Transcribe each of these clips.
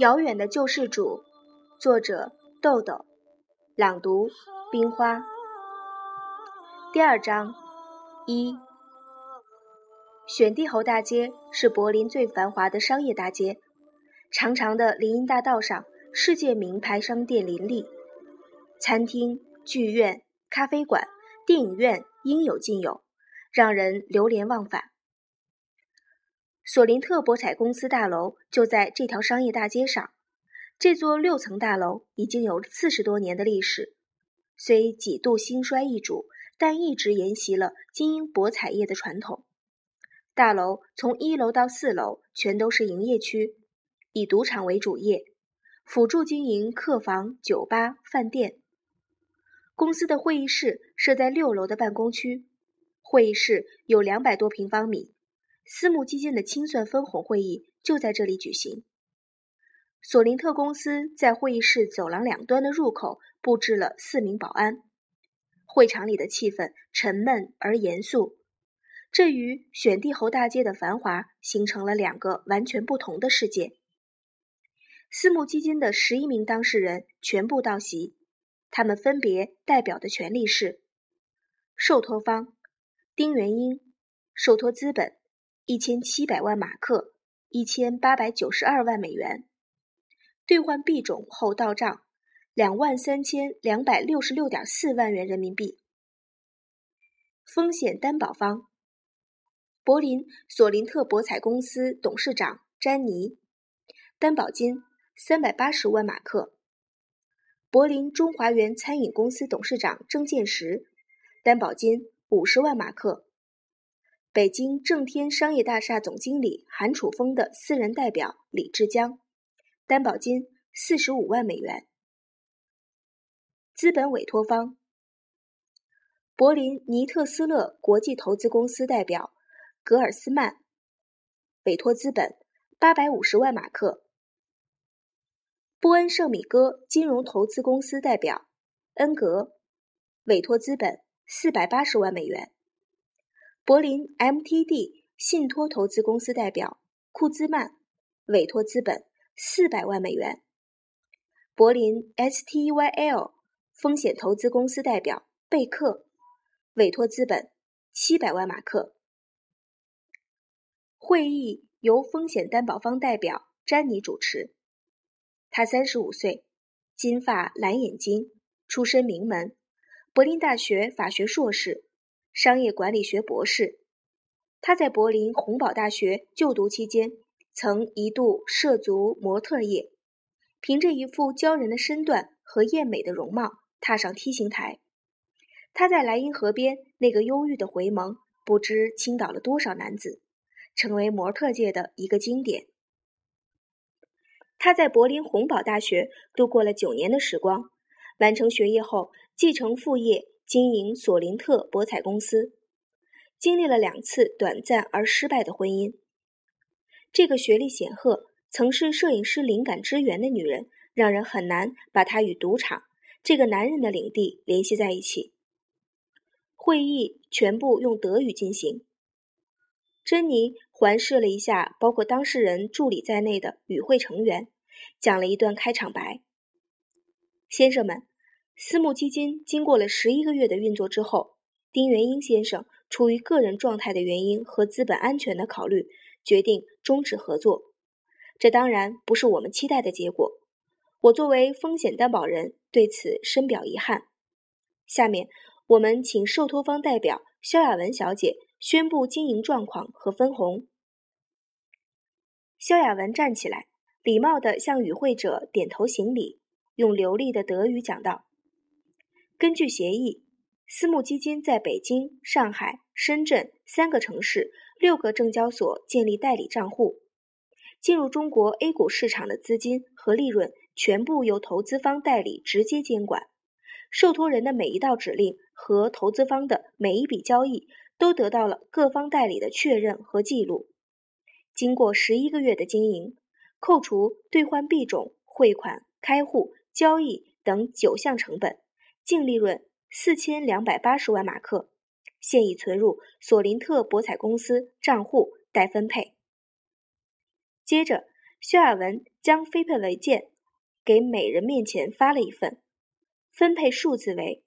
遥远的救世主，作者豆豆，朗读冰花。第二章一，选帝侯大街是柏林最繁华的商业大街，长长的林荫大道上，世界名牌商店林立，餐厅、剧院、咖啡馆、电影院应有尽有，让人流连忘返。索林特博彩公司大楼就在这条商业大街上。这座六层大楼已经有四十多年的历史，虽几度兴衰易主，但一直沿袭了经营博彩业的传统。大楼从一楼到四楼全都是营业区，以赌场为主业，辅助经营客房、酒吧、饭店。公司的会议室设在六楼的办公区，会议室有两百多平方米。私募基金的清算分红会议就在这里举行。索林特公司在会议室走廊两端的入口布置了四名保安。会场里的气氛沉闷而严肃，这与选帝侯大街的繁华形成了两个完全不同的世界。私募基金的十一名当事人全部到席，他们分别代表的权利是：受托方丁元英，受托资本。一千七百万马克，一千八百九十二万美元，兑换币种后到账两万三千两百六十六点四万元人民币。风险担保方：柏林索林特博彩公司董事长詹妮，担保金三百八十万马克；柏林中华园餐饮公司董事长郑建石，担保金五十万马克。北京正天商业大厦总经理韩楚峰的私人代表李志江，担保金四十五万美元。资本委托方：柏林尼特斯勒国际投资公司代表格尔斯曼，委托资本八百五十万马克。波恩圣米戈金融投资公司代表恩格，委托资本四百八十万美元。柏林 MTD 信托投资公司代表库兹曼，委托资本四百万美元。柏林 STYL 风险投资公司代表贝克，委托资本七百万马克。会议由风险担保方代表詹妮主持。他三十五岁，金发蓝眼睛，出身名门，柏林大学法学硕士。商业管理学博士，他在柏林洪堡大学就读期间，曾一度涉足模特业，凭着一副骄人的身段和艳美的容貌踏上 T 型台。他在莱茵河边那个忧郁的回眸，不知倾倒了多少男子，成为模特界的一个经典。他在柏林洪堡大学度过了九年的时光，完成学业后继承父业。经营索林特博彩公司，经历了两次短暂而失败的婚姻。这个学历显赫、曾是摄影师灵感之源的女人，让人很难把她与赌场这个男人的领地联系在一起。会议全部用德语进行。珍妮环视了一下包括当事人助理在内的与会成员，讲了一段开场白：“先生们。”私募基金经过了十一个月的运作之后，丁元英先生出于个人状态的原因和资本安全的考虑，决定终止合作。这当然不是我们期待的结果。我作为风险担保人，对此深表遗憾。下面，我们请受托方代表肖亚文小姐宣布经营状况和分红。肖亚文站起来，礼貌地向与会者点头行礼，用流利的德语讲道。根据协议，私募基金在北京、上海、深圳三个城市、六个证交所建立代理账户。进入中国 A 股市场的资金和利润全部由投资方代理直接监管。受托人的每一道指令和投资方的每一笔交易都得到了各方代理的确认和记录。经过十一个月的经营，扣除兑换币种、汇款、开户、交易等九项成本。净利润四千两百八十万马克，现已存入索林特博彩公司账户待分配。接着，薛尔文将分配文件给每人面前发了一份，分配数字为：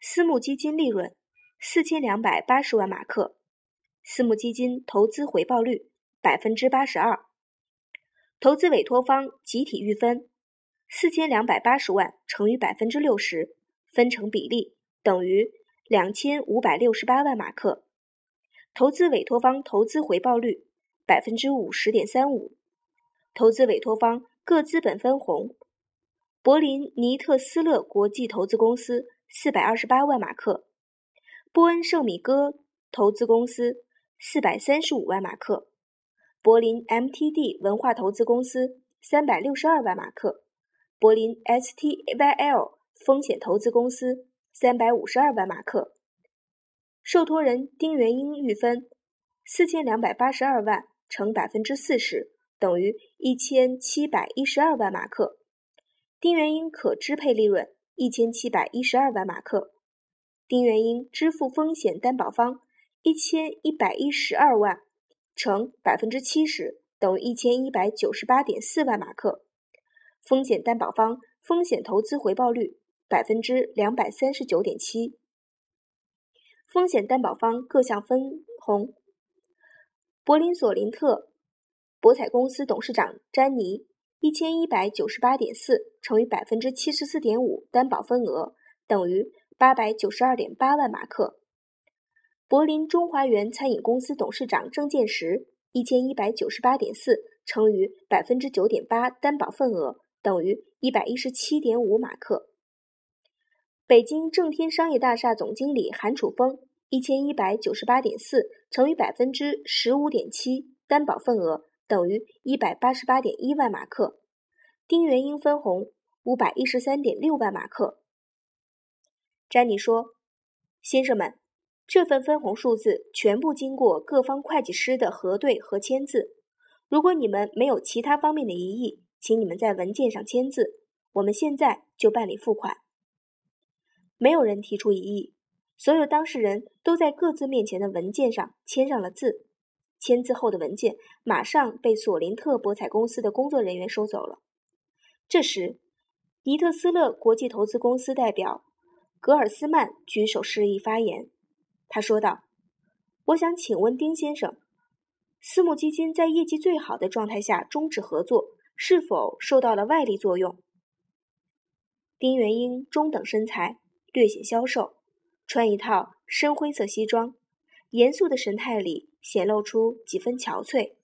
私募基金利润四千两百八十万马克，私募基金投资回报率百分之八十二，投资委托方集体预分四千两百八十万乘以百分之六十，分成比例等于两千五百六十八万马克，投资委托方投资回报率百分之五十点三五。投资委托方各资本分红：柏林尼特斯勒国际投资公司四百二十八万马克，波恩圣米戈投资公司四百三十五万马克，柏林 MTD 文化投资公司三百六十二万马克，柏林 STYL 风险投资公司三百五十二万马克。受托人丁元英预分四千两百八十二万乘百分之四十。等于一千七百一十二万马克，丁元英可支配利润一千七百一十二万马克，丁元英支付风险担保方一千一百一十二万乘百分之七十等于一千一百九十八点四万马克，风险担保方风险投资回报率百分之两百三十九点七，风险担保方各项分红，柏林索林特。博彩公司董事长詹尼一千一百九十八点四乘以百分之七十四点五担保份额等于八百九十二点八万马克。柏林中华园餐饮公司董事长郑建石一千一百九十八点四乘以百分之九点八担保份额等于一百一十七点五马克。北京正天商业大厦总经理韩楚峰一千一百九十八点四乘以百分之十五点七担保份额。等于一百八十八点一万马克，丁元英分红五百一十三点六万马克。詹妮说：“先生们，这份分红数字全部经过各方会计师的核对和签字。如果你们没有其他方面的疑义，请你们在文件上签字。我们现在就办理付款。”没有人提出异议，所有当事人都在各自面前的文件上签上了字。签字后的文件马上被索林特博彩公司的工作人员收走了。这时，尼特斯勒国际投资公司代表格尔斯曼举手示意发言。他说道：“我想请问丁先生，私募基金在业绩最好的状态下终止合作，是否受到了外力作用？”丁元英中等身材，略显消瘦，穿一套深灰色西装，严肃的神态里。显露出几分憔悴。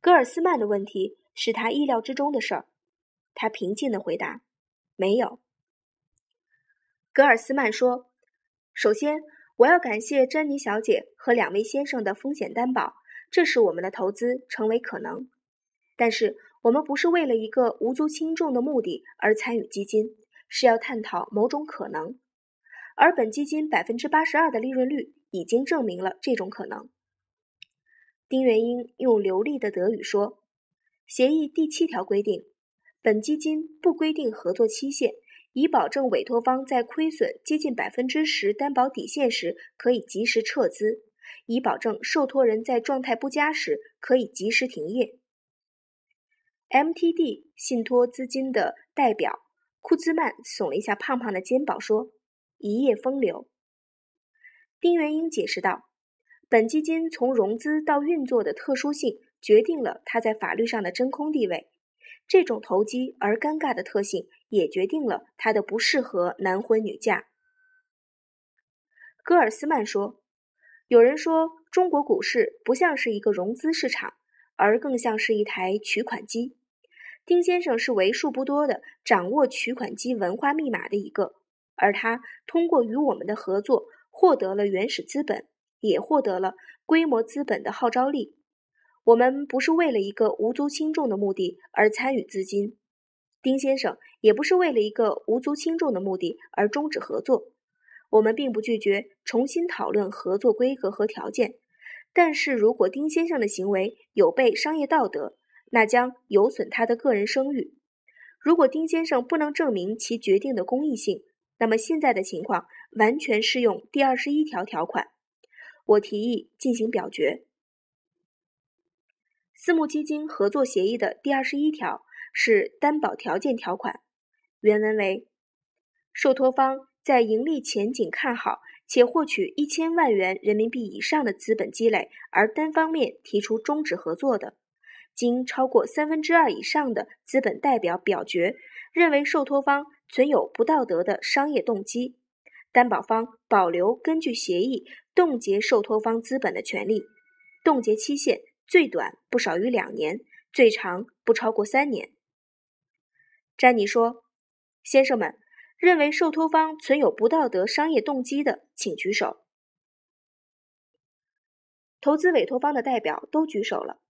格尔斯曼的问题是他意料之中的事儿，他平静的回答：“没有。”格尔斯曼说：“首先，我要感谢珍妮小姐和两位先生的风险担保，这使我们的投资成为可能。但是，我们不是为了一个无足轻重的目的而参与基金，是要探讨某种可能，而本基金百分之八十二的利润率已经证明了这种可能。”丁元英用流利的德语说：“协议第七条规定，本基金不规定合作期限，以保证委托方在亏损接近百分之十担保底线时可以及时撤资，以保证受托人在状态不佳时可以及时停业。” MTD 信托资金的代表库兹曼耸了一下胖胖的肩膀，说：“一夜风流。”丁元英解释道。本基金从融资到运作的特殊性，决定了它在法律上的真空地位。这种投机而尴尬的特性，也决定了它的不适合男婚女嫁。戈尔斯曼说：“有人说，中国股市不像是一个融资市场，而更像是一台取款机。丁先生是为数不多的掌握取款机文化密码的一个，而他通过与我们的合作，获得了原始资本。”也获得了规模资本的号召力。我们不是为了一个无足轻重的目的而参与资金，丁先生也不是为了一个无足轻重的目的而终止合作。我们并不拒绝重新讨论合作规格和条件，但是如果丁先生的行为有悖商业道德，那将有损他的个人声誉。如果丁先生不能证明其决定的公益性，那么现在的情况完全适用第二十一条条款。我提议进行表决。私募基金合作协议的第二十一条是担保条件条款，原文为：受托方在盈利前景看好且获取一千万元人民币以上的资本积累而单方面提出终止合作的，经超过三分之二以上的资本代表表决，认为受托方存有不道德的商业动机，担保方保留根据协议冻结受托方资本的权利，冻结期限。最短不少于两年，最长不超过三年。詹妮说：“先生们，认为受托方存有不道德商业动机的，请举手。”投资委托方的代表都举手了，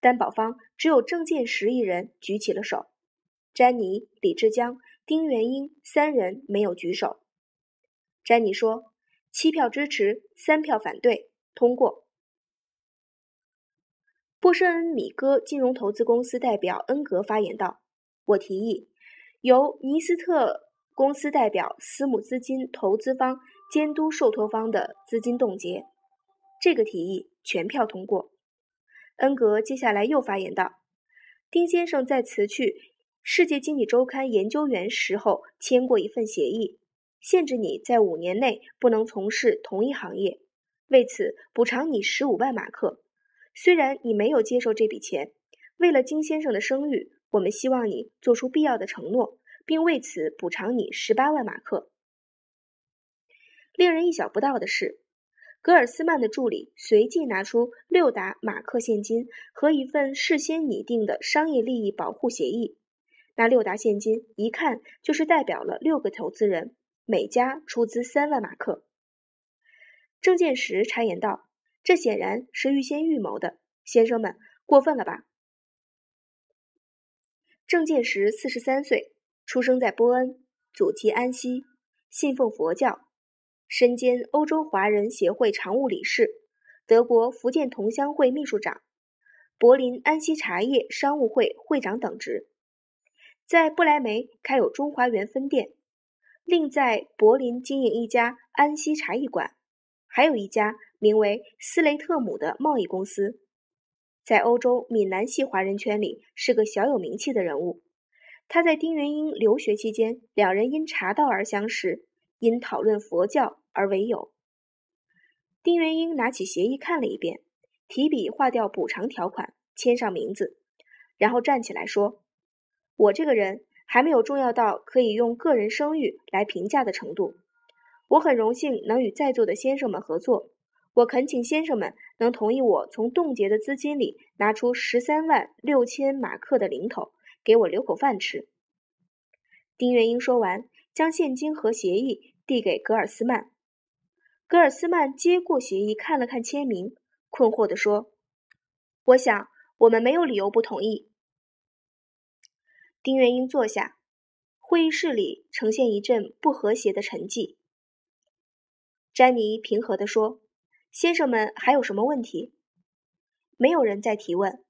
担保方只有郑建石一人举起了手。詹妮、李志江、丁元英三人没有举手。詹妮说：“七票支持，三票反对，通过。”波士恩米戈金融投资公司代表恩格发言道：“我提议由尼斯特公司代表私募资金投资方监督受托方的资金冻结。”这个提议全票通过。恩格接下来又发言道：“丁先生在辞去世界经济周刊研究员时候签过一份协议，限制你在五年内不能从事同一行业，为此补偿你十五万马克。”虽然你没有接受这笔钱，为了金先生的声誉，我们希望你做出必要的承诺，并为此补偿你十八万马克。令人意想不到的是，格尔斯曼的助理随即拿出六沓马克现金和一份事先拟定的商业利益保护协议。那六沓现金一看就是代表了六个投资人，每家出资三万马克。郑建石插言道。这显然是预先预谋的，先生们过分了吧？郑建石四十三岁，出生在波恩，祖籍安溪，信奉佛教，身兼欧洲华人协会常务理事、德国福建同乡会秘书长、柏林安溪茶叶商务会会长等职，在不来梅开有中华园分店，另在柏林经营一家安溪茶艺馆，还有一家。名为斯雷特姆的贸易公司，在欧洲闽南系华人圈里是个小有名气的人物。他在丁元英留学期间，两人因茶道而相识，因讨论佛教而为友。丁元英拿起协议看了一遍，提笔划掉补偿条款，签上名字，然后站起来说：“我这个人还没有重要到可以用个人声誉来评价的程度。我很荣幸能与在座的先生们合作。”我恳请先生们能同意我从冻结的资金里拿出十三万六千马克的零头，给我留口饭吃。丁元英说完，将现金和协议递给格尔斯曼。格尔斯曼接过协议，看了看签名，困惑地说：“我想我们没有理由不同意。”丁元英坐下，会议室里呈现一阵不和谐的沉寂。詹妮平和地说。先生们还有什么问题？没有人再提问，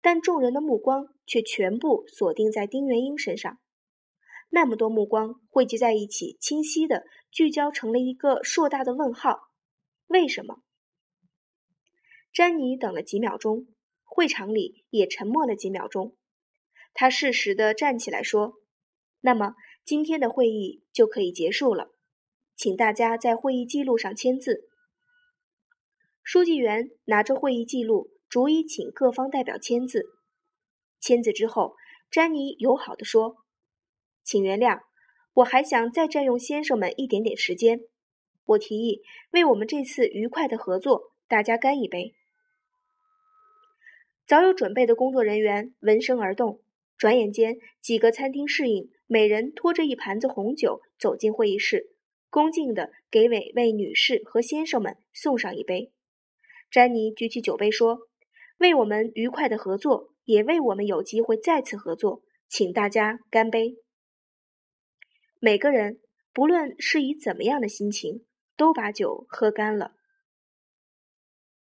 但众人的目光却全部锁定在丁元英身上。那么多目光汇集在一起，清晰的聚焦成了一个硕大的问号：为什么？詹妮等了几秒钟，会场里也沉默了几秒钟。他适时的站起来说：“那么今天的会议就可以结束了，请大家在会议记录上签字。”书记员拿着会议记录，逐一请各方代表签字。签字之后，詹妮友好地说：“请原谅，我还想再占用先生们一点点时间。我提议为我们这次愉快的合作，大家干一杯。”早有准备的工作人员闻声而动，转眼间，几个餐厅侍应每人拖着一盘子红酒走进会议室，恭敬地给每位女士和先生们送上一杯。詹妮举起酒杯说：“为我们愉快的合作，也为我们有机会再次合作，请大家干杯。”每个人不论是以怎么样的心情，都把酒喝干了。